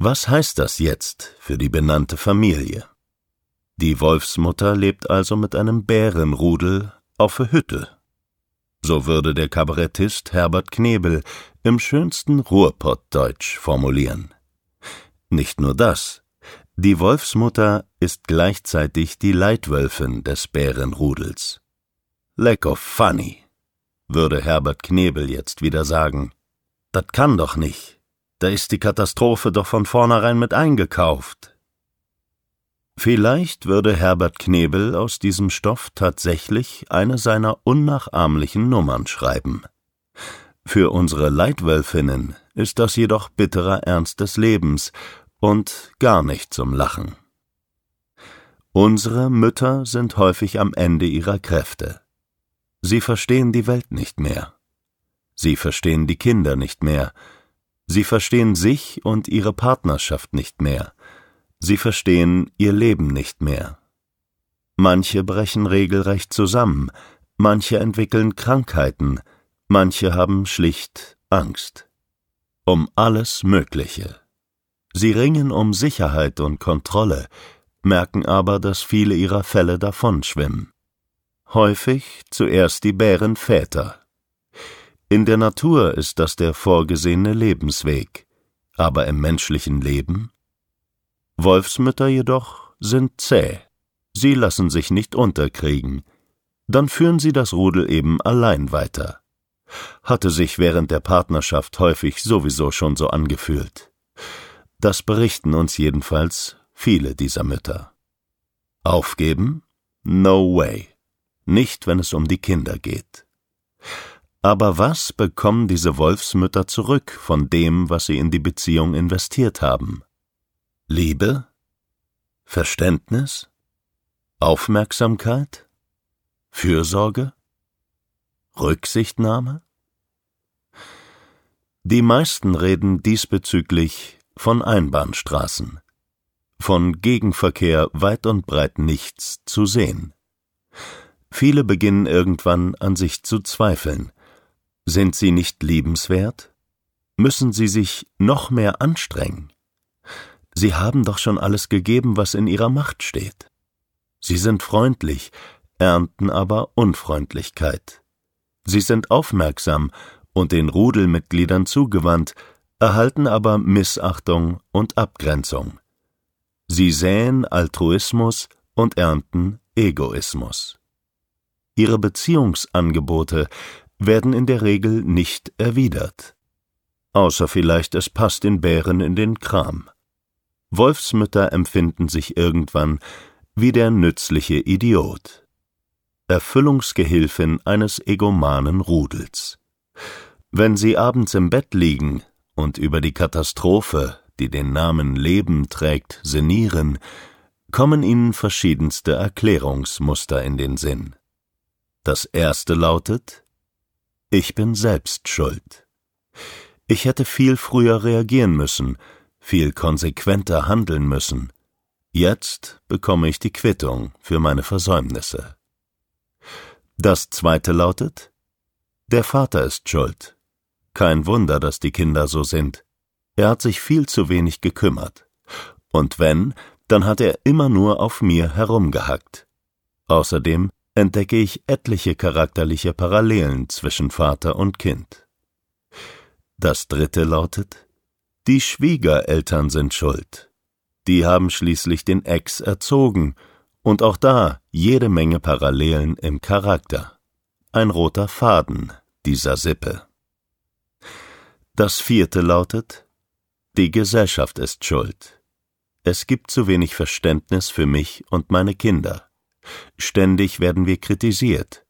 Was heißt das jetzt für die benannte Familie? Die Wolfsmutter lebt also mit einem Bärenrudel auf der Hütte. So würde der Kabarettist Herbert Knebel im schönsten Ruhrpottdeutsch formulieren. Nicht nur das. Die Wolfsmutter ist gleichzeitig die Leitwölfin des Bärenrudels. Lack of funny, würde Herbert Knebel jetzt wieder sagen. Das kann doch nicht. Da ist die Katastrophe doch von vornherein mit eingekauft. Vielleicht würde Herbert Knebel aus diesem Stoff tatsächlich eine seiner unnachahmlichen Nummern schreiben. Für unsere Leitwölfinnen ist das jedoch bitterer Ernst des Lebens und gar nicht zum Lachen. Unsere Mütter sind häufig am Ende ihrer Kräfte. Sie verstehen die Welt nicht mehr. Sie verstehen die Kinder nicht mehr, Sie verstehen sich und ihre Partnerschaft nicht mehr. Sie verstehen ihr Leben nicht mehr. Manche brechen regelrecht zusammen, manche entwickeln Krankheiten, manche haben schlicht Angst. Um alles Mögliche. Sie ringen um Sicherheit und Kontrolle, merken aber, dass viele ihrer Fälle davonschwimmen. Häufig zuerst die Bärenväter, in der Natur ist das der vorgesehene Lebensweg, aber im menschlichen Leben? Wolfsmütter jedoch sind zäh. Sie lassen sich nicht unterkriegen. Dann führen sie das Rudel eben allein weiter. Hatte sich während der Partnerschaft häufig sowieso schon so angefühlt. Das berichten uns jedenfalls viele dieser Mütter. Aufgeben? No way. Nicht, wenn es um die Kinder geht. Aber was bekommen diese Wolfsmütter zurück von dem, was sie in die Beziehung investiert haben? Liebe? Verständnis? Aufmerksamkeit? Fürsorge? Rücksichtnahme? Die meisten reden diesbezüglich von Einbahnstraßen, von Gegenverkehr weit und breit nichts zu sehen. Viele beginnen irgendwann an sich zu zweifeln, sind sie nicht liebenswert? Müssen sie sich noch mehr anstrengen? Sie haben doch schon alles gegeben, was in ihrer Macht steht. Sie sind freundlich, ernten aber Unfreundlichkeit. Sie sind aufmerksam und den Rudelmitgliedern zugewandt, erhalten aber Missachtung und Abgrenzung. Sie säen Altruismus und ernten Egoismus. Ihre Beziehungsangebote werden in der Regel nicht erwidert. Außer vielleicht es passt den Bären in den Kram. Wolfsmütter empfinden sich irgendwann wie der nützliche Idiot. Erfüllungsgehilfin eines egomanen Rudels. Wenn sie abends im Bett liegen und über die Katastrophe, die den Namen Leben trägt, sinnieren, kommen ihnen verschiedenste Erklärungsmuster in den Sinn. Das erste lautet ich bin selbst schuld. Ich hätte viel früher reagieren müssen, viel konsequenter handeln müssen. Jetzt bekomme ich die Quittung für meine Versäumnisse. Das zweite lautet Der Vater ist schuld. Kein Wunder, dass die Kinder so sind. Er hat sich viel zu wenig gekümmert. Und wenn, dann hat er immer nur auf mir herumgehackt. Außerdem entdecke ich etliche charakterliche Parallelen zwischen Vater und Kind. Das dritte lautet Die Schwiegereltern sind schuld. Die haben schließlich den Ex erzogen, und auch da jede Menge Parallelen im Charakter. Ein roter Faden dieser Sippe. Das vierte lautet Die Gesellschaft ist schuld. Es gibt zu wenig Verständnis für mich und meine Kinder. Ständig werden wir kritisiert.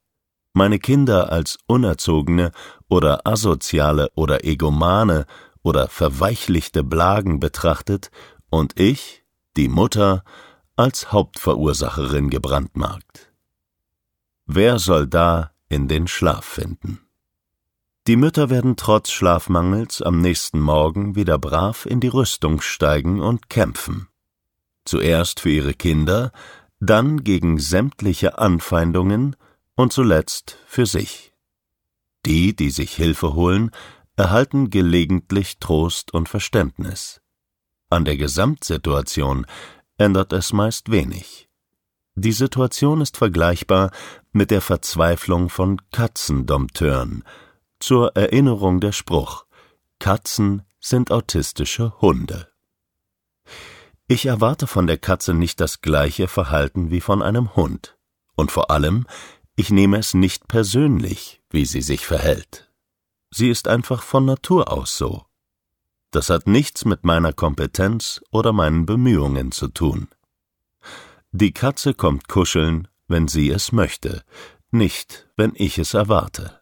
Meine Kinder als unerzogene oder asoziale oder egomane oder verweichlichte Blagen betrachtet und ich, die Mutter, als Hauptverursacherin gebrandmarkt. Wer soll da in den Schlaf finden? Die Mütter werden trotz Schlafmangels am nächsten Morgen wieder brav in die Rüstung steigen und kämpfen. Zuerst für ihre Kinder, dann gegen sämtliche Anfeindungen und zuletzt für sich. Die, die sich Hilfe holen, erhalten gelegentlich Trost und Verständnis. An der Gesamtsituation ändert es meist wenig. Die Situation ist vergleichbar mit der Verzweiflung von Katzendompteuren. Zur Erinnerung der Spruch: Katzen sind autistische Hunde. Ich erwarte von der Katze nicht das gleiche Verhalten wie von einem Hund. Und vor allem, ich nehme es nicht persönlich, wie sie sich verhält. Sie ist einfach von Natur aus so. Das hat nichts mit meiner Kompetenz oder meinen Bemühungen zu tun. Die Katze kommt kuscheln, wenn sie es möchte, nicht wenn ich es erwarte.